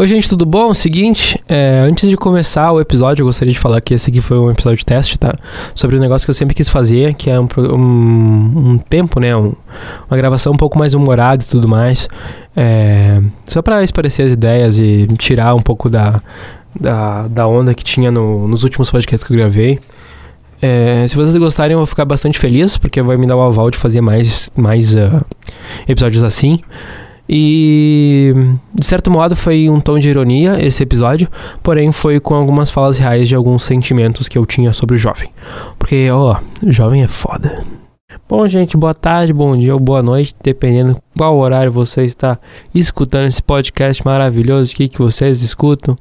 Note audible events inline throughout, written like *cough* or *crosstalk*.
Oi, gente, tudo bom? Seguinte, é, antes de começar o episódio, eu gostaria de falar que esse aqui foi um episódio de teste, tá? Sobre um negócio que eu sempre quis fazer, que é um, um, um tempo, né? Um, uma gravação um pouco mais humorada e tudo mais. É, só para esparecer as ideias e tirar um pouco da, da, da onda que tinha no, nos últimos podcasts que eu gravei. É, se vocês gostarem, eu vou ficar bastante feliz, porque vai me dar o aval de fazer mais, mais uh, episódios assim. E de certo modo foi um tom de ironia esse episódio, porém foi com algumas falas reais de alguns sentimentos que eu tinha sobre o jovem. Porque, ó, o jovem é foda. Bom, gente, boa tarde, bom dia ou boa noite, dependendo qual horário você está escutando esse podcast maravilhoso aqui que vocês escutam.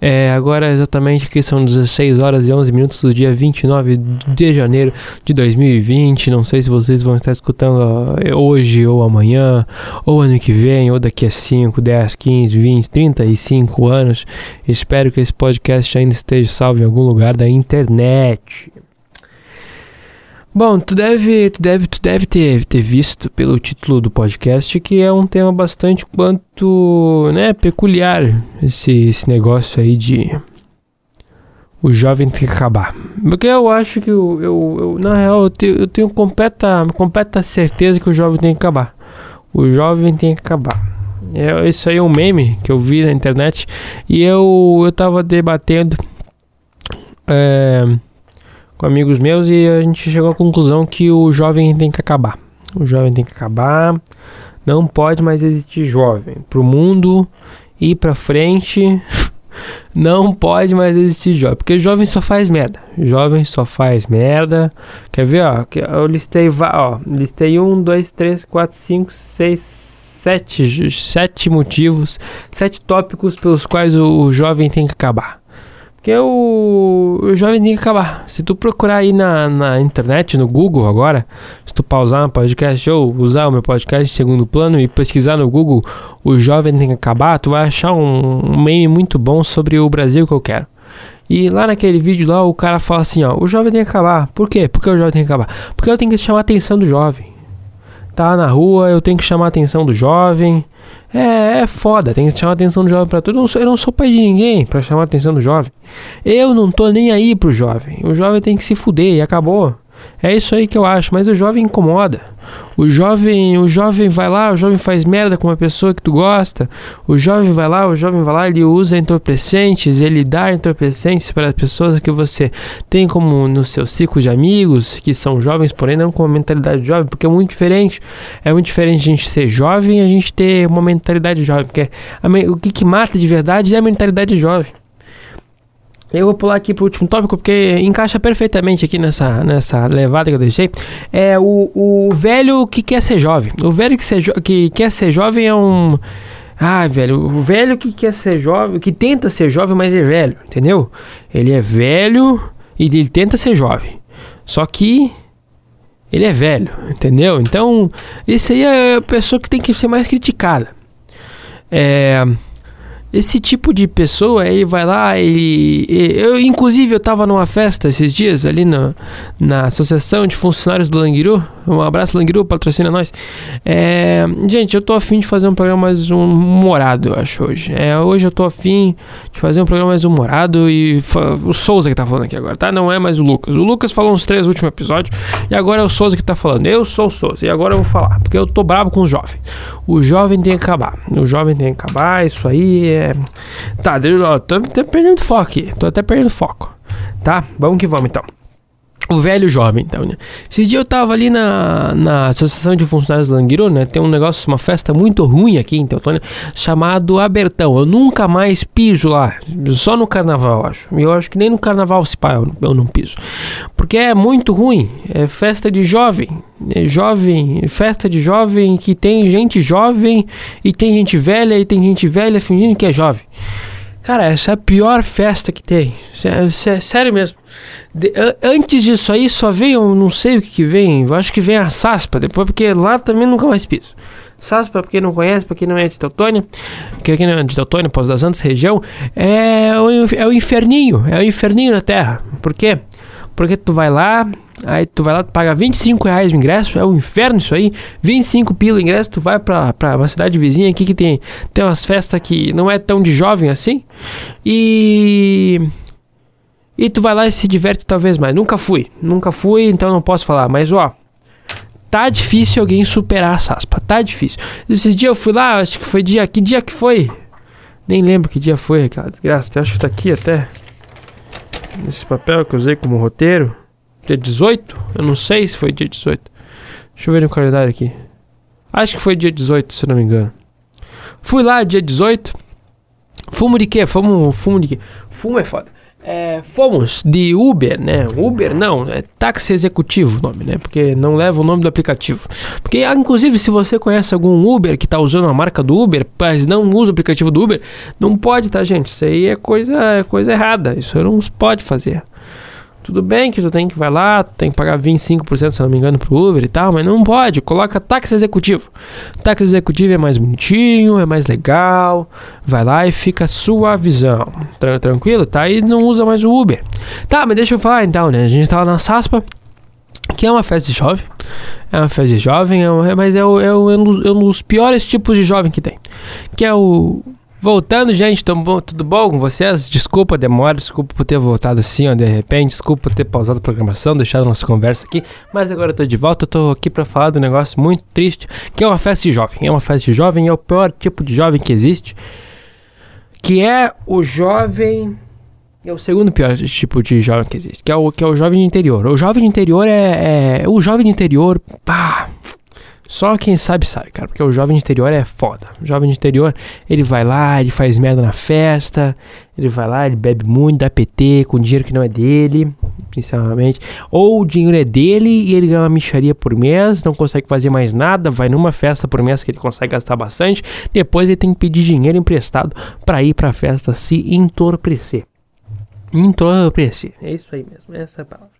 É, agora exatamente que são 16 horas e 11 minutos do dia 29 de janeiro de 2020. Não sei se vocês vão estar escutando hoje ou amanhã, ou ano que vem, ou daqui a 5, 10, 15, 20, 35 anos. Espero que esse podcast ainda esteja salvo em algum lugar da internet. Bom, tu deve, tu deve, tu deve ter, ter visto pelo título do podcast que é um tema bastante quanto, né, peculiar esse, esse negócio aí de o jovem tem que acabar. Porque eu acho que eu, eu, eu na real eu tenho, eu tenho completa, completa certeza que o jovem tem que acabar. O jovem tem que acabar. É, isso aí é um meme que eu vi na internet e eu eu tava debatendo é, com amigos meus e a gente chegou à conclusão que o jovem tem que acabar. O jovem tem que acabar. Não pode mais existir jovem. Pro mundo ir pra frente, *laughs* não pode mais existir jovem. Porque jovem só faz merda. Jovem só faz merda. Quer ver, ó? Eu listei, ó, listei um, dois, três, quatro, cinco, seis, sete, sete motivos, sete tópicos pelos quais o, o jovem tem que acabar. Porque o, o jovem tem que acabar. Se tu procurar aí na, na internet, no Google agora, se tu pausar no podcast ou usar o meu podcast em segundo plano e pesquisar no Google o jovem tem que acabar, tu vai achar um, um meme muito bom sobre o Brasil que eu quero. E lá naquele vídeo lá o cara fala assim, ó, o jovem tem que acabar. Por quê? Porque o jovem tem que acabar. Porque eu tenho que chamar a atenção do jovem. Tá na rua, eu tenho que chamar a atenção do jovem. É, é foda, tem que chamar a atenção do jovem pra tudo. Eu não sou, eu não sou pai de ninguém para chamar a atenção do jovem. Eu não tô nem aí pro jovem. O jovem tem que se fuder e acabou. É isso aí que eu acho, mas o jovem incomoda. O jovem, o jovem vai lá, o jovem faz merda com uma pessoa que tu gosta. O jovem vai lá, o jovem vai lá, ele usa entorpecentes, ele dá entorpecentes para as pessoas que você tem como no seu ciclo de amigos, que são jovens, porém não com uma mentalidade jovem, porque é muito diferente. É muito diferente a gente ser jovem e a gente ter uma mentalidade jovem, porque a, o que, que mata de verdade é a mentalidade jovem. Eu vou pular aqui pro último tópico porque encaixa perfeitamente aqui nessa, nessa levada que eu deixei. É o, o velho que quer ser jovem. O velho que, ser que quer ser jovem é um. Ah, velho, o velho que quer ser jovem, que tenta ser jovem, mas é velho, entendeu? Ele é velho e ele tenta ser jovem. Só que ele é velho, entendeu? Então, isso aí é a pessoa que tem que ser mais criticada. É. Esse tipo de pessoa, ele vai lá, ele. Eu, inclusive, eu tava numa festa esses dias ali na, na Associação de Funcionários do Languiru. Um abraço, Languiru, patrocina nós. É, gente, eu tô afim de fazer um programa mais humorado, eu acho, hoje. É, hoje eu tô afim de fazer um programa mais humorado e. O Souza que tá falando aqui agora, tá? Não é mais o Lucas. O Lucas falou uns três últimos episódios e agora é o Souza que tá falando. Eu sou o Souza e agora eu vou falar, porque eu tô bravo com o jovem. O jovem tem que acabar. O jovem tem que acabar, isso aí é. Tá, eu tô até perdendo foco aqui. Tô até perdendo foco. Tá? Vamos que vamos então. O velho jovem, então, né? Esses dias eu tava ali na, na Associação de Funcionários Languiru, né? Tem um negócio, uma festa muito ruim aqui em Teutônia, chamado Abertão. Eu nunca mais piso lá, só no carnaval, acho. Eu acho que nem no carnaval se pá, eu, eu não piso. Porque é muito ruim, é festa de jovem. É jovem, festa de jovem que tem gente jovem e tem gente velha e tem gente velha fingindo que é jovem. Cara, essa é a pior festa que tem. Sério mesmo. De, antes disso aí só vem, eu não sei o que, que vem. Eu acho que vem a Saspa depois, porque lá também nunca mais piso. Saspa, pra quem não conhece, pra quem não é de Teutônia, que não é de Teutônia, Pós das Antas, região, é o, é o inferninho, é o inferninho na terra. Por quê? Porque tu vai lá, Aí tu vai lá, tu paga 25 reais o ingresso, é um inferno isso aí. 25 pila o ingresso, tu vai pra, pra uma cidade vizinha aqui que tem, tem umas festas que não é tão de jovem assim. E. E tu vai lá e se diverte talvez mais. Nunca fui, nunca fui, então não posso falar. Mas ó, tá difícil alguém superar a Saspa, tá difícil. Esses dias eu fui lá, acho que foi dia. Que dia que foi? Nem lembro que dia foi aquela desgraça. Eu acho que tá aqui até. Nesse papel que eu usei como roteiro. Dia 18? Eu não sei se foi dia 18. Deixa eu ver no calendário aqui. Acho que foi dia 18, se não me engano. Fui lá dia 18. Fumo de quê? Fumo, fumo de quê? Fumo é foda. É, fomos de Uber, né? Uber não, é táxi executivo o nome, né? Porque não leva o nome do aplicativo. Porque, inclusive, se você conhece algum Uber que tá usando a marca do Uber, mas não usa o aplicativo do Uber, não pode, tá, gente? Isso aí é coisa, é coisa errada. Isso não pode fazer. Tudo bem que tu tem que vai lá, tu tem que pagar 25%, se não me engano, pro Uber e tal, mas não pode. Coloca táxi executivo. Táxi executivo é mais bonitinho, é mais legal. Vai lá e fica suavizão. Tranquilo? Tá? E não usa mais o Uber. Tá, mas deixa eu falar então, né? A gente tava na Saspa, que é uma festa de jovem. É uma festa de jovem, é uma, mas é, o, é, o, é um dos piores tipos de jovem que tem. Que é o Voltando, gente, bom, tudo bom com vocês? Desculpa a demora, desculpa por ter voltado assim, ó, de repente, desculpa por ter pausado a programação, deixado a nossa conversa aqui, mas agora eu tô de volta, eu tô aqui para falar do negócio muito triste, que é uma festa de jovem. É uma festa de jovem, é o pior tipo de jovem que existe, que é o jovem é o segundo pior tipo de jovem que existe, que é o, que é o jovem de interior. O jovem de interior é, é o jovem de interior, pá, só quem sabe sabe, cara, porque o jovem de interior é foda. O jovem de interior, ele vai lá, ele faz merda na festa, ele vai lá, ele bebe muito, dá PT com dinheiro que não é dele, principalmente. Ou o dinheiro é dele e ele ganha uma micharia por mês, não consegue fazer mais nada, vai numa festa por mês que ele consegue gastar bastante, depois ele tem que pedir dinheiro emprestado para ir pra festa se entorpecer. Entorpecer, é isso aí mesmo, essa é a palavra.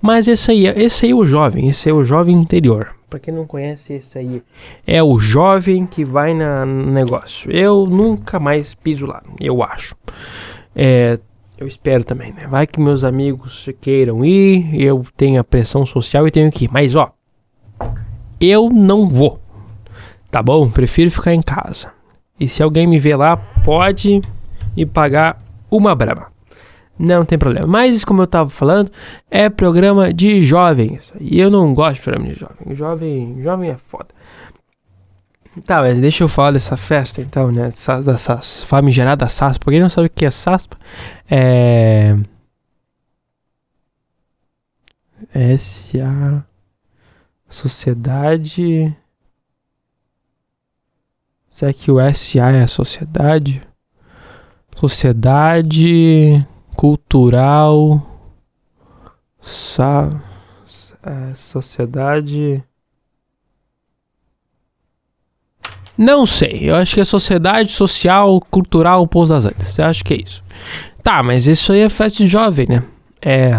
Mas esse aí, esse aí é o jovem, esse é o jovem interior. Para quem não conhece esse aí, é o jovem que vai na, no negócio. Eu nunca mais piso lá, eu acho. É, eu espero também, né? Vai que meus amigos queiram ir, eu tenho a pressão social e tenho que ir. Mas ó, eu não vou. Tá bom? Prefiro ficar em casa. E se alguém me ver lá, pode me pagar uma brama. Não tem problema. Mas, como eu tava falando, é programa de jovens. E eu não gosto de programa de jovem. Jovem, jovem é foda. Tá, mas deixa eu falar dessa festa então, né? Dessa famigerada SASPA. Pra quem não sabe o que é SASPA, é. S.A. Sociedade. Será que o S.A. é a sociedade? Sociedade cultural, sa, é, sociedade. Não sei, eu acho que é Sociedade Social Cultural Pouso das Antas. Eu acho que é isso. Tá, mas isso aí é festa de jovem, né? É.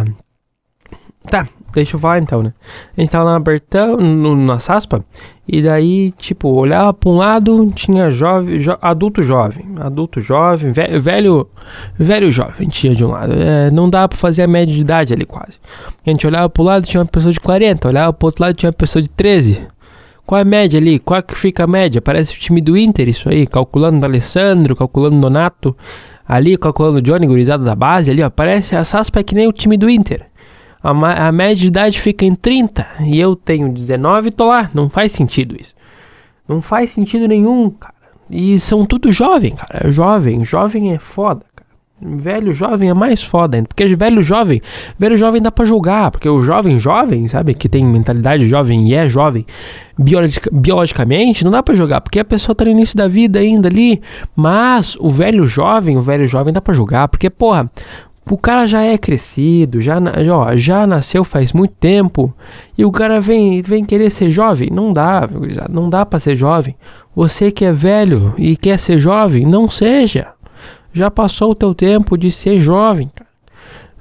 Tá, deixa eu falar então, né? A gente tava na Bertão, no, na Saspa, e daí, tipo, olhava pra um lado, tinha jovem, jo, adulto jovem, adulto jovem, velho, velho, velho jovem tinha de um lado. É, não dá pra fazer a média de idade ali quase. A gente olhava pro lado, tinha uma pessoa de 40, olhava pro outro lado, tinha uma pessoa de 13. Qual é a média ali? Qual que fica a média? Parece o time do Inter, isso aí, calculando o Alessandro, calculando o Donato, ali, calculando o Johnny, gurizada da base ali, ó. Parece a Saspa é que nem o time do Inter a, a média de idade fica em 30 e eu tenho 19 e tô lá. Não faz sentido isso. Não faz sentido nenhum, cara. E são tudo jovem, cara. Jovem, jovem é foda, cara. Velho jovem é mais foda ainda. Porque velho jovem, velho jovem dá pra julgar. Porque o jovem jovem, sabe, que tem mentalidade jovem e é jovem, biologica, biologicamente, não dá pra jogar. Porque a pessoa tá no início da vida ainda ali. Mas o velho jovem, o velho jovem dá pra julgar. Porque, porra, o cara já é crescido, já, ó, já nasceu faz muito tempo e o cara vem, vem querer ser jovem. Não dá, não dá para ser jovem. Você que é velho e quer ser jovem, não seja. Já passou o teu tempo de ser jovem.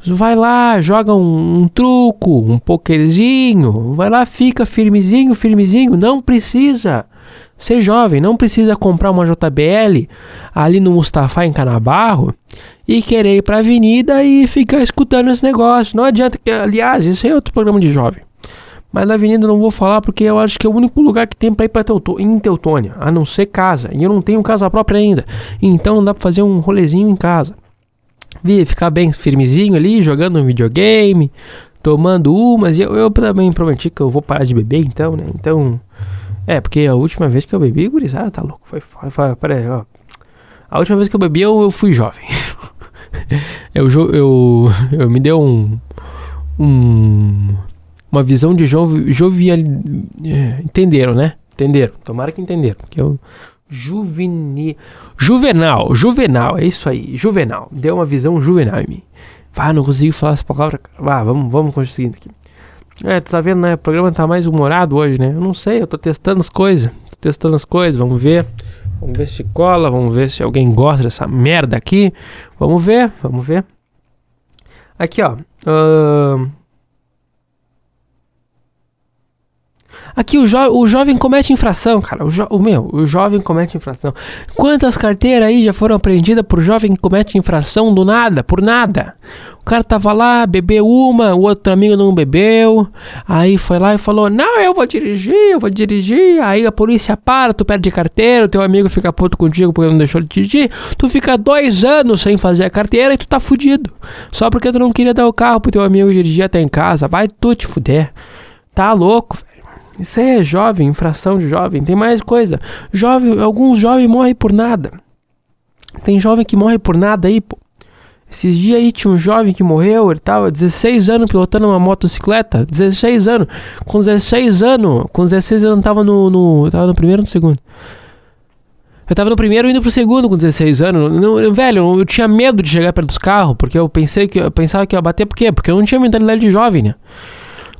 Vai lá, joga um, um truco, um pokerzinho. Vai lá, fica firmezinho, firmezinho. Não precisa Ser jovem, não precisa comprar uma JBL ali no Mustafa em Canabarro e querer ir pra avenida e ficar escutando esse negócio. Não adianta que, aliás, isso é outro programa de jovem. Mas na avenida eu não vou falar porque eu acho que é o único lugar que tem pra ir pra Teuto Teutônia, a não ser casa. E eu não tenho casa própria ainda. Então não dá pra fazer um rolezinho em casa. Vi, ficar bem firmezinho ali, jogando um videogame, tomando umas. E eu, eu também prometi que eu vou parar de beber, então, né? Então. É, porque a última vez que eu bebi, gurizada, tá louco. Foi foda. Foi, peraí, ó. A última vez que eu bebi, eu, eu fui jovem. *laughs* eu, eu, eu me deu um. um uma visão de jovem. Jovial. É, entenderam, né? Entenderam. Tomara que entenderam. Que eu. Juvenil. Juvenal, juvenal, é isso aí. Juvenal. Deu uma visão juvenal em mim. Vá, não consigo falar essa palavra. Vá, vamos, vamos conseguindo aqui. É, tu tá vendo, né? O programa tá mais humorado hoje, né? Eu não sei, eu tô testando as coisas. Tô testando as coisas, vamos ver. Vamos ver se cola, vamos ver se alguém gosta dessa merda aqui. Vamos ver, vamos ver. Aqui, ó. Uh... Aqui o, jo o jovem comete infração, cara. O, o, meu, o jovem comete infração. Quantas carteiras aí já foram apreendidas por jovem que comete infração do nada, por nada? O cara tava lá, bebeu uma, o outro amigo não bebeu. Aí foi lá e falou: Não, eu vou dirigir, eu vou dirigir. Aí a polícia para, tu perde carteira, o teu amigo fica puto contigo porque não deixou de dirigir. Tu fica dois anos sem fazer a carteira e tu tá fudido. Só porque tu não queria dar o carro pro teu amigo dirigir até em casa. Vai tu te fuder. Tá louco, velho. Isso aí é jovem, infração de jovem. Tem mais coisa. Jovem, alguns jovens morrem por nada. Tem jovem que morre por nada aí, pô. Esses dias aí tinha um jovem que morreu, ele tava 16 anos pilotando uma motocicleta. 16 anos. Com 16 anos. Com 16 anos tava no. no tava no primeiro ou no segundo? Eu tava no primeiro indo pro segundo com 16 anos. Não, velho, eu tinha medo de chegar perto dos carros, porque eu pensei que eu pensava que ia bater, por quê? Porque eu não tinha mentalidade de jovem, né?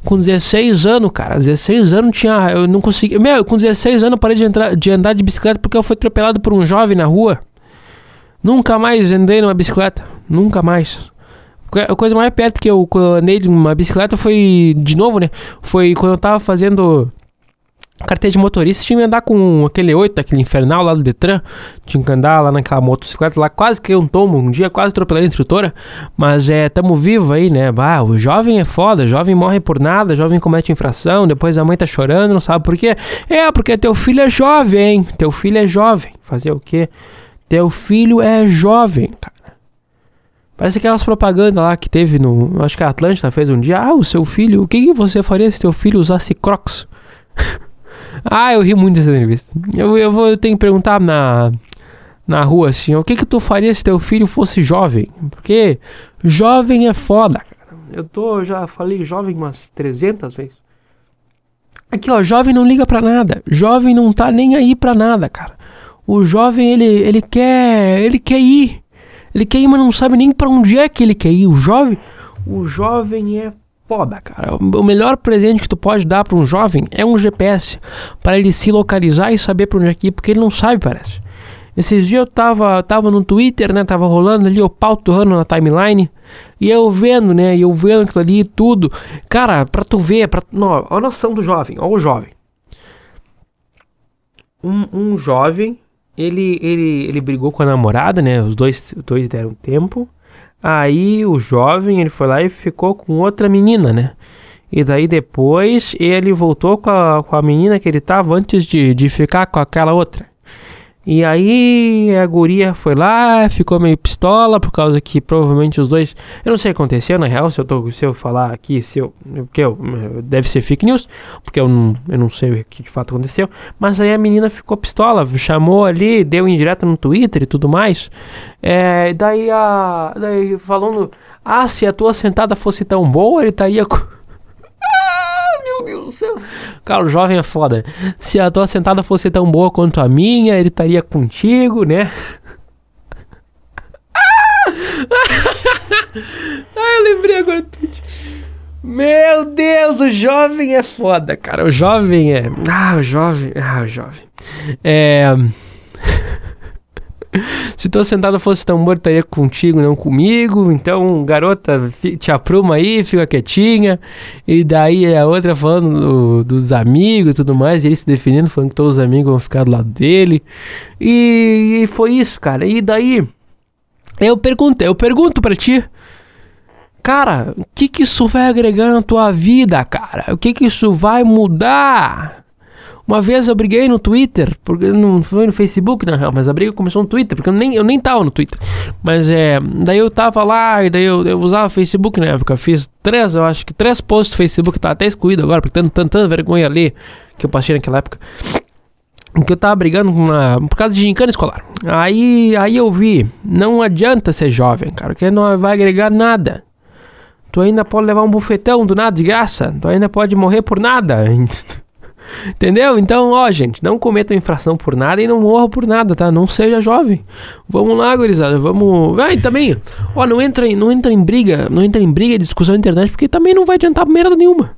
Com 16 anos, cara. 16 anos tinha. Eu não consegui. Meu, com 16 anos eu parei de, entrar, de andar de bicicleta porque eu fui atropelado por um jovem na rua. Nunca mais andei numa bicicleta. Nunca mais. A coisa mais perto que eu, andei de uma bicicleta foi. De novo, né? Foi quando eu tava fazendo carteira de motorista, tinha que andar com aquele 8, aquele infernal lá do Detran. Tinha que andar lá naquela motocicleta lá, quase que um tomo, um dia quase atropelei a instrutora. Mas é, tamo vivo aí, né? Bah, o jovem é foda, jovem morre por nada, jovem comete infração, depois a mãe tá chorando, não sabe por quê. É, porque teu filho é jovem, teu filho é jovem. Fazer o quê? Teu filho é jovem, cara. Parece aquelas propagandas lá que teve no. Acho que a Atlântida fez um dia. Ah, o seu filho. O que, que você faria se teu filho usasse crocs? *laughs* Ah, eu ri muito dessa entrevista. Eu, eu, vou, eu tenho que perguntar na, na rua assim: o que que tu faria se teu filho fosse jovem? Porque jovem é foda, cara. Eu tô, já falei jovem umas 300 vezes. Aqui, ó, jovem não liga pra nada. Jovem não tá nem aí pra nada, cara. O jovem, ele, ele quer. Ele quer ir. Ele quer ir, mas não sabe nem pra onde é que ele quer ir. O jovem. O jovem é foda, cara. O melhor presente que tu pode dar para um jovem é um GPS para ele se localizar e saber para onde é que ir, porque ele não sabe, parece. Esses dias eu tava, tava no Twitter, né? Tava rolando ali o pau torrando na timeline. E eu vendo, né? E eu vendo aquilo ali tudo. Cara, pra tu ver, pra, não, a noção do jovem, ó, o jovem. Um, um jovem, ele, ele, ele brigou com a namorada, né? Os dois, os dois deram tempo. Aí o jovem, ele foi lá e ficou com outra menina, né? E daí depois ele voltou com a, com a menina que ele tava antes de, de ficar com aquela outra. E aí a guria foi lá, ficou meio pistola por causa que provavelmente os dois. Eu não sei o que aconteceu, na real, se eu, tô, se eu falar aqui, se eu. Porque eu, deve ser fake news, porque eu não, eu não sei o que de fato aconteceu. Mas aí a menina ficou pistola, chamou ali, deu indireta no Twitter e tudo mais. É, daí a. Daí falando. Ah, se a tua sentada fosse tão boa, ele estaria. Meu Deus do céu. Cara, o jovem é foda. Se a tua sentada fosse tão boa quanto a minha, ele estaria contigo, né? ah, *laughs* eu lembrei agora. Meu Deus, o jovem é foda, cara. O jovem é. Ah, o jovem. Ah, o jovem. É. *laughs* Se tua sentada fosse tambor, estaria contigo, não comigo. Então, garota, te apruma aí, fica quietinha. E daí a outra falando do, dos amigos e tudo mais. E ele se defendendo, falando que todos os amigos vão ficar do lado dele. E, e foi isso, cara. E daí, eu pergunto, eu pergunto pra ti. Cara, o que que isso vai agregar na tua vida, cara? O que que isso vai mudar? Uma vez eu briguei no Twitter, porque não foi no Facebook na real, mas a briga começou no Twitter, porque eu nem, eu nem tava no Twitter. Mas é, daí eu tava lá, e daí eu, eu usava Facebook na época. Fiz três, eu acho que três posts no Facebook, tá até excluído agora, porque tanto, tanta vergonha ali que eu passei naquela época. Que eu tava brigando uma, por causa de gincana escolar. Aí, aí eu vi, não adianta ser jovem, cara, porque não vai agregar nada. Tu ainda pode levar um bufetão do nada de graça. Tu ainda pode morrer por nada. *laughs* Entendeu? Então, ó, gente, não cometam infração por nada e não morram por nada, tá? Não seja jovem. Vamos lá, gurizada, vamos. E também, ó, não entra, em, não entra em briga, não entra em briga discussão na internet, porque também não vai adiantar merda nenhuma.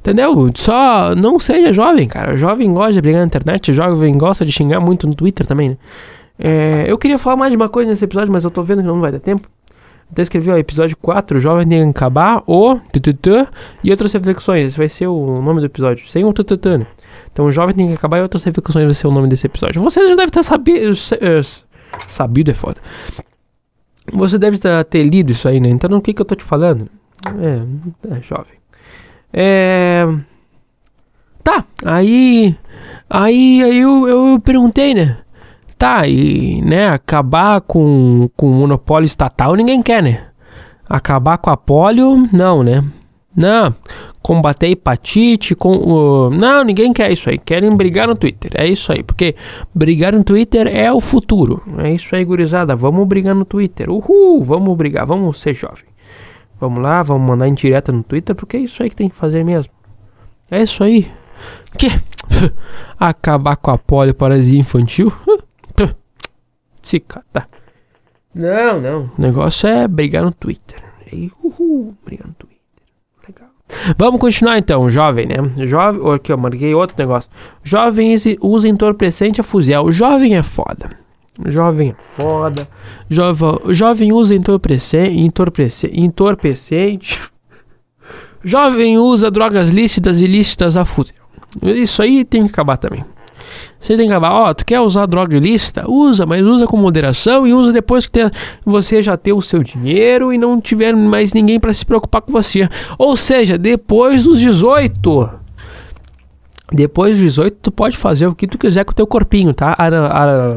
Entendeu? Só não seja jovem, cara. Jovem gosta de brigar na internet, jovem gosta de xingar muito no Twitter também, né? É, eu queria falar mais de uma coisa nesse episódio, mas eu tô vendo que não vai dar tempo. Até escrevi, ó, episódio 4, Jovem acabar, o tututã e outras reflexões. Vai ser o nome do episódio, sem o tututã, né? Então, Jovem acabar e outras reflexões vai ser o nome desse episódio. Você já deve estar sabido, eh, sabido é foda. Você deve ter lido isso aí, né? Então, o que que eu tô te falando? É, é jovem. É... Tá, aí... Aí, aí eu, eu perguntei, né? Tá, e né, acabar com, com o monopólio estatal ninguém quer, né? Acabar com a polio, não, né? Não, combater hepatite, com, uh, não, ninguém quer isso aí. Querem brigar no Twitter, é isso aí. Porque brigar no Twitter é o futuro. É isso aí, gurizada. Vamos brigar no Twitter. Uhul, vamos brigar, vamos ser jovem. Vamos lá, vamos mandar em direta no Twitter, porque é isso aí que tem que fazer mesmo. É isso aí. Que? *laughs* Acabar com a polioparesia infantil? *laughs* Se cata. Não, não. O negócio é brigar no Twitter. Aí, uhul, brigar no Twitter. Legal. Vamos continuar então, jovem, né? Jovem. Aqui, eu marquei outro negócio. Jovem usa entorpecente a fuzil. Jovem é foda. Jovem é foda. Jovem, jovem usa entorpecente. Entorpecente. entorpecente. Jovem usa drogas lícitas e ilícitas a fuzil. Isso aí tem que acabar também. Você tem que acabar, ó, tu quer usar droga ilícita? Usa, mas usa com moderação e usa depois que você já ter o seu dinheiro e não tiver mais ninguém para se preocupar com você. Ou seja, depois dos 18. Depois dos 18, tu pode fazer o que tu quiser com o teu corpinho, tá?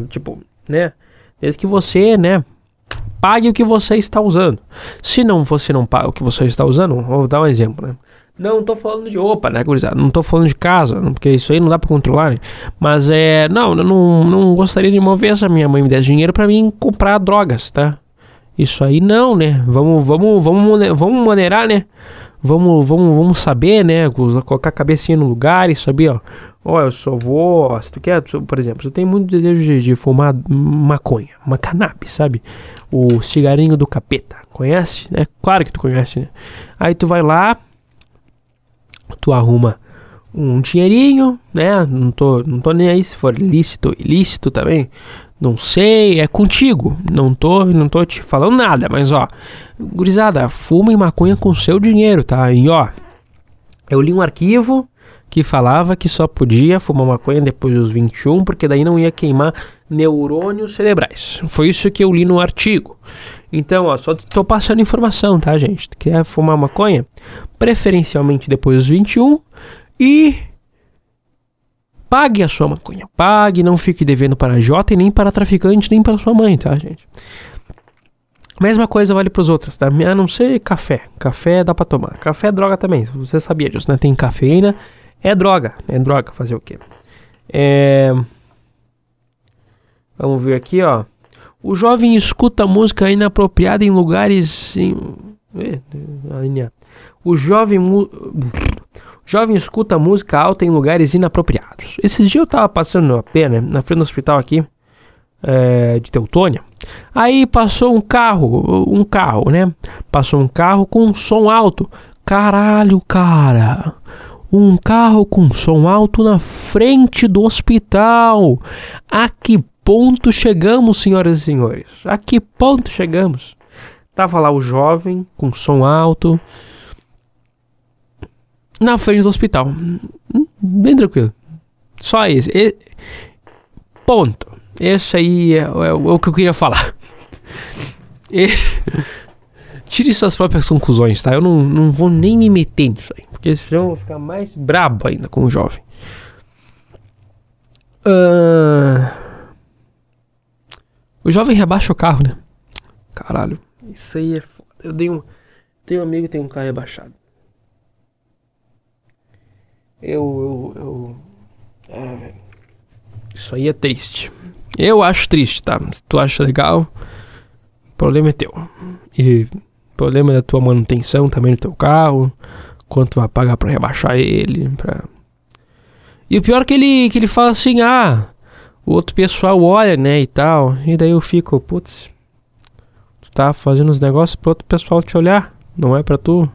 tipo, né? Desde que você, né, pague o que você está usando. Se não você não paga o que você está usando, vou dar um exemplo, né? Não tô falando de opa, né, gurizada? Não tô falando de casa, porque isso aí não dá pra controlar, né? Mas é. Não, eu não, não gostaria de mover se a minha mãe me desse dinheiro pra mim comprar drogas, tá? Isso aí não, né? Vamos, vamos, vamos, vamos maneirar, né? Vamos, vamos, vamos saber, né? Colocar a cabecinha no lugar e saber, ó. Ó, eu só vou. Ó, se tu quer, por exemplo, eu tenho muito desejo de, de fumar maconha, uma cannabis, sabe? O cigarinho do capeta. Conhece? É claro que tu conhece, né? Aí tu vai lá, tu arruma um dinheirinho, né? Não tô, não tô nem aí se for lícito, ilícito também. Não sei, é contigo. Não tô, não tô te falando nada, mas ó, gurizada, fuma e maconha com seu dinheiro, tá? E ó, eu li um arquivo que falava que só podia fumar maconha depois dos 21, porque daí não ia queimar neurônios cerebrais. Foi isso que eu li no artigo. Então, ó, só tô passando informação, tá, gente? Quer fumar maconha? Preferencialmente depois dos 21 e pague a sua maconha. Pague, não fique devendo para a Jota e nem para traficante, nem para sua mãe, tá, gente? Mesma coisa vale para os outros, tá? A não ser café. Café dá para tomar. Café é droga também. Você sabia disso, né? Tem cafeína, é droga. É droga fazer o quê? É... Vamos ver aqui, ó. O jovem escuta música inapropriada em lugares. Em... O jovem. O jovem escuta música alta em lugares inapropriados. Esses dias eu tava passando a pé, né, na frente do hospital aqui, é, de Teutônia. Aí passou um carro, um carro, né? Passou um carro com som alto. Caralho, cara. Um carro com som alto na frente do hospital. A que ponto chegamos, senhoras e senhores? A que ponto chegamos? Tava lá o jovem, com som alto, na frente do hospital. Bem tranquilo. Só isso. E, ponto. Esse aí é, é, é, o que eu queria falar. E, tire suas próprias conclusões, tá? Eu não, não vou nem me meter nisso aí. Porque senão eu vou ficar mais brabo ainda com o jovem. Uh... O jovem rebaixa o carro, né? Caralho. Isso aí é foda. Eu dei um. Tenho um amigo que tem um carro rebaixado. Eu. Eu. eu... Ah, velho. Isso aí é triste. Eu acho triste, tá? Se tu acha legal, o problema é teu. E o problema é da tua manutenção também do teu carro. Quanto vai pagar pra rebaixar ele. Pra... E o pior é que ele, que ele fala assim, ah, o outro pessoal olha, né, e tal. E daí eu fico, putz, tu tá fazendo os negócios pro outro pessoal te olhar, não é pra tu.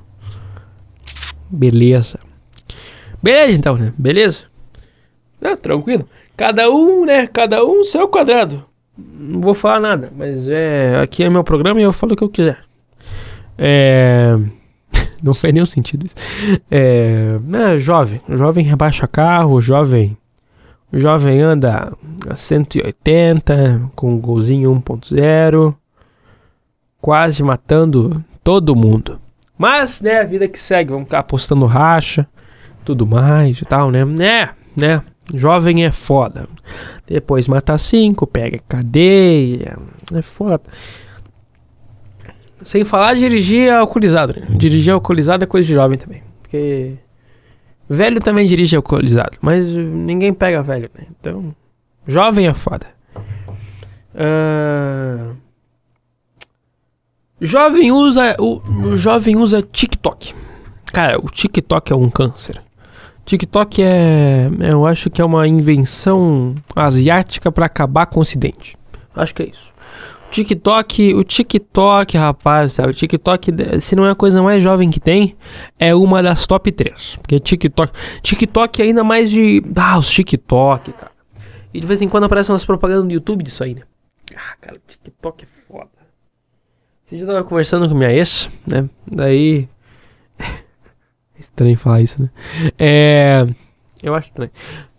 Beleza. Beleza então, né? Beleza? Tranquilo. Cada um, né? Cada um seu quadrado. Não vou falar nada, mas é. Aqui é meu programa e eu falo o que eu quiser. É. *laughs* Não faz nenhum sentido isso. É. é jovem. Jovem rebaixa carro, jovem. Jovem anda a 180, com um golzinho 1.0. Quase matando todo mundo. Mas, né, a vida que segue, vamos ficar apostando racha tudo mais e tal, né? É, né? Jovem é foda. Depois mata cinco, pega cadeia. É foda. Sem falar dirigir alcoolizado, né? Dirigir alcoolizado é coisa de jovem também. Porque. Velho também dirige alcoolizado. Mas ninguém pega velho, né? Então. Jovem é foda. Uh... Jovem usa. O, o jovem usa TikTok. Cara, o TikTok é um câncer. TikTok é, eu acho que é uma invenção asiática para acabar com o Ocidente. Acho que é isso. TikTok, o TikTok, rapaz, sabe? O TikTok, se não é a coisa mais jovem que tem, é uma das top 3. Porque TikTok, TikTok é ainda mais de, ah, os TikTok, cara. E de vez em quando aparecem umas propagandas no YouTube disso aí, né? Ah, cara, o TikTok é foda. Você já tava conversando com minha ex, né? Daí *laughs* Estranho falar isso, né? É. Eu acho estranho.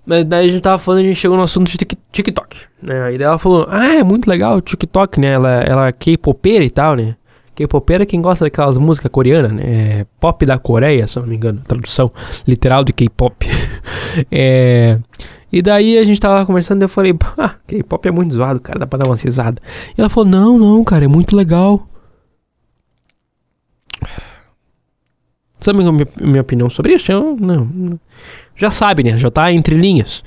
Mas daí a gente tava falando, a gente chegou no assunto de TikTok, né? E daí ela falou, ah, é muito legal o TikTok, né? Ela, ela é K-popeira e tal, né? K-popeira é quem gosta daquelas músicas coreanas, né? É pop da Coreia, se não me engano. Tradução literal de K-pop. *laughs* é... E daí a gente tava conversando e eu falei, ah, K-pop é muito zoado, cara, dá pra dar uma cisada. E ela falou, não, não, cara, é muito legal. Sabe a minha, minha opinião sobre isso? Eu, não, já sabe, né? Já tá entre linhas.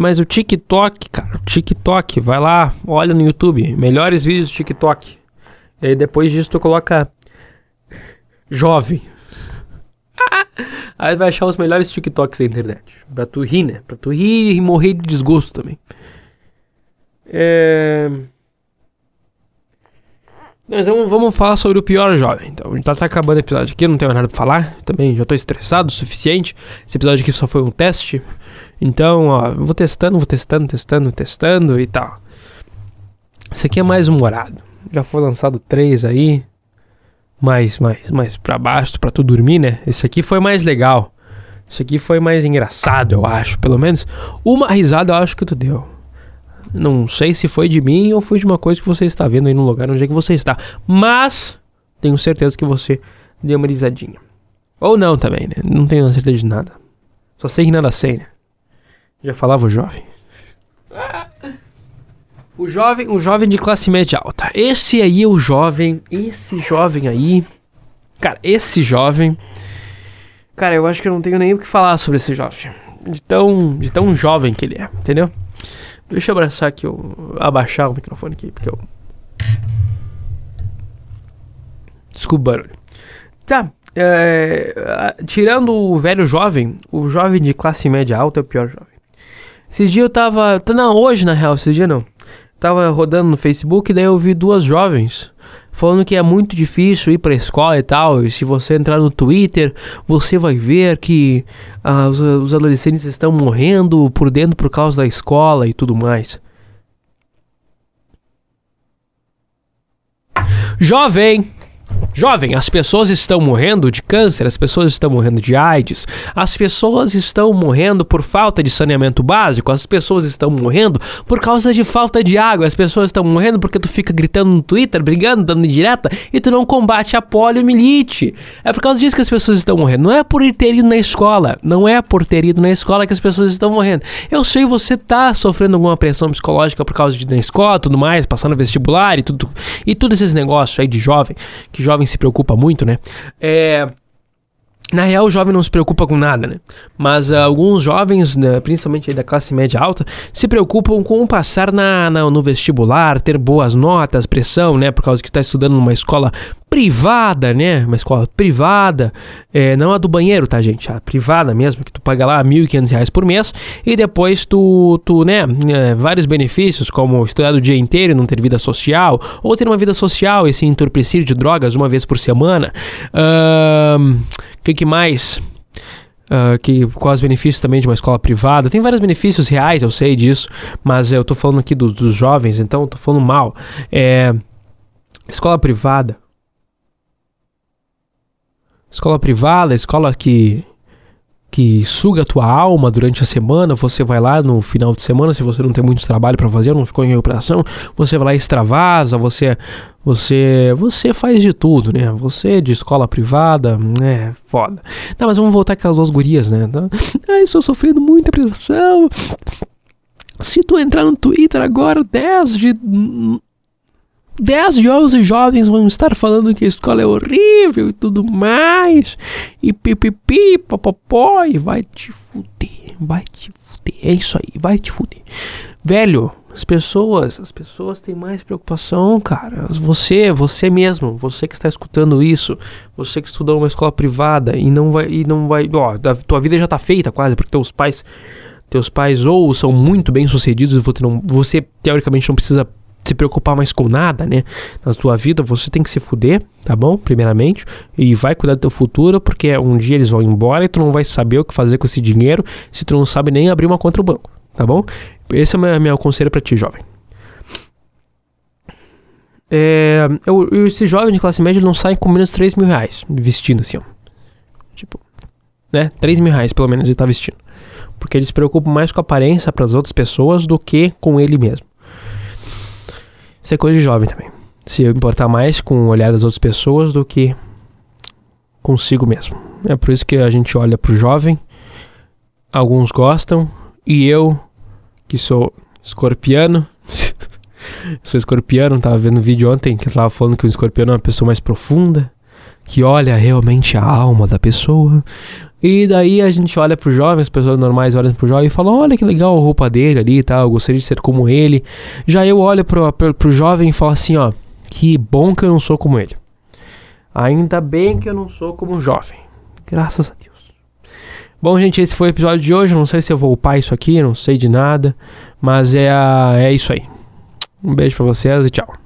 Mas o TikTok, cara, o TikTok, vai lá, olha no YouTube, melhores vídeos do TikTok. E aí depois disso tu coloca jovem. *laughs* aí vai achar os melhores TikToks da internet. Pra tu rir, né? Pra tu rir e morrer de desgosto também. É... Mas vamos, vamos falar sobre o pior jovem. Então, tá, tá acabando o episódio aqui, não tenho nada pra falar. Também já tô estressado o suficiente. Esse episódio aqui só foi um teste. Então, ó, vou testando, vou testando, testando, testando e tal. Esse aqui é mais humorado. Já foi lançado três aí. Mais, mais, mais pra baixo, pra tu dormir, né? Esse aqui foi mais legal. Esse aqui foi mais engraçado, eu acho. Pelo menos uma risada eu acho que tu deu. Não sei se foi de mim ou foi de uma coisa que você está vendo aí no lugar onde é que você está. Mas tenho certeza que você deu uma risadinha. Ou não também, né? Não tenho certeza de nada. Só sei que nada sei, né? Já falava o jovem. O jovem, o jovem de classe média alta. Esse aí é o jovem, esse jovem aí. Cara, esse jovem. Cara, eu acho que eu não tenho nem o que falar sobre esse jovem. De tão, de tão jovem que ele é, entendeu? Deixa eu abraçar aqui, eu, abaixar o microfone aqui, porque eu. Desculpa o barulho. Tá. É, tirando o velho jovem, o jovem de classe média alta é o pior jovem. Esse dia eu tava. Tá, não, hoje na real, esse dia não. Tava rodando no Facebook e daí eu vi duas jovens falando que é muito difícil ir para a escola e tal. E se você entrar no Twitter, você vai ver que ah, os, os adolescentes estão morrendo por dentro por causa da escola e tudo mais. Jovem Jovem, as pessoas estão morrendo de câncer, as pessoas estão morrendo de AIDS, as pessoas estão morrendo por falta de saneamento básico, as pessoas estão morrendo por causa de falta de água, as pessoas estão morrendo porque tu fica gritando no Twitter, brigando, dando indireta e tu não combate a poliomielite. É por causa disso que as pessoas estão morrendo. Não é por ter ido na escola, não é por ter ido na escola que as pessoas estão morrendo. Eu sei você tá sofrendo alguma pressão psicológica por causa de ir na escola, tudo mais, passando vestibular e tudo e todos esses negócios aí de jovem, que jovem se preocupa muito, né? É, na real, o jovem não se preocupa com nada, né? Mas uh, alguns jovens, né, principalmente da classe média alta, se preocupam com passar na, na, no vestibular, ter boas notas, pressão, né? Por causa que está estudando numa escola privada, né? Uma escola privada, é, não a do banheiro, tá, gente? A privada mesmo, que tu paga lá R$ 1.500 por mês e depois tu, tu né? É, vários benefícios, como estudar o dia inteiro e não ter vida social, ou ter uma vida social e se entorpecer de drogas uma vez por semana. O que, que mais? Uh, que, quais os benefícios também de uma escola privada. Tem vários benefícios reais, eu sei disso, mas eu tô falando aqui do, dos jovens, então eu tô falando mal. É, escola privada Escola privada, escola que que suga a tua alma durante a semana, você vai lá no final de semana, se você não tem muito trabalho para fazer, não ficou em recuperação, você vai lá e extravasa, você você você faz de tudo, né? Você de escola privada, é foda. Não, mas vamos voltar aquelas duas gurias, né? Ai, estou sofrendo muita pressão. Se tu entrar no Twitter agora, 10 de 10 de 11 jovens vão estar falando que a escola é horrível e tudo mais. E pipipi, popopó, e vai te fuder, vai te fuder. É isso aí, vai te fuder. Velho, as pessoas, as pessoas têm mais preocupação, cara. Você, você mesmo, você que está escutando isso, você que estudou numa escola privada e não vai, e não vai, ó, a tua vida já tá feita quase, porque teus pais, teus pais ou são muito bem sucedidos e você, não, você teoricamente não precisa se preocupar mais com nada, né? Na tua vida, você tem que se fuder, tá bom? Primeiramente, e vai cuidar do teu futuro, porque um dia eles vão embora e tu não vai saber o que fazer com esse dinheiro se tu não sabe nem abrir uma conta no banco, tá bom? Esse é o meu, conselho para ti, jovem. É, eu, esse jovem de classe média não sai com menos de 3 mil reais vestindo assim, ó. Tipo, né? 3 mil reais pelo menos ele tá vestindo. Porque ele se preocupa mais com a aparência para as outras pessoas do que com ele mesmo. Isso é coisa de jovem também. Se importar mais com o olhar das outras pessoas do que consigo mesmo. É por isso que a gente olha pro jovem, alguns gostam, e eu, que sou escorpiano, *laughs* sou escorpiano, tava vendo um vídeo ontem que tava falando que o escorpiano é uma pessoa mais profunda, que olha realmente a alma da pessoa. E daí a gente olha pro jovem, as pessoas normais olham pro jovem e falam: Olha que legal a roupa dele ali e tal, eu gostaria de ser como ele. Já eu olho pro, pro, pro jovem e falo assim: Ó, que bom que eu não sou como ele. Ainda bem que eu não sou como um jovem. Graças a Deus. Bom, gente, esse foi o episódio de hoje. Não sei se eu vou upar isso aqui, não sei de nada. Mas é, é isso aí. Um beijo pra vocês e tchau.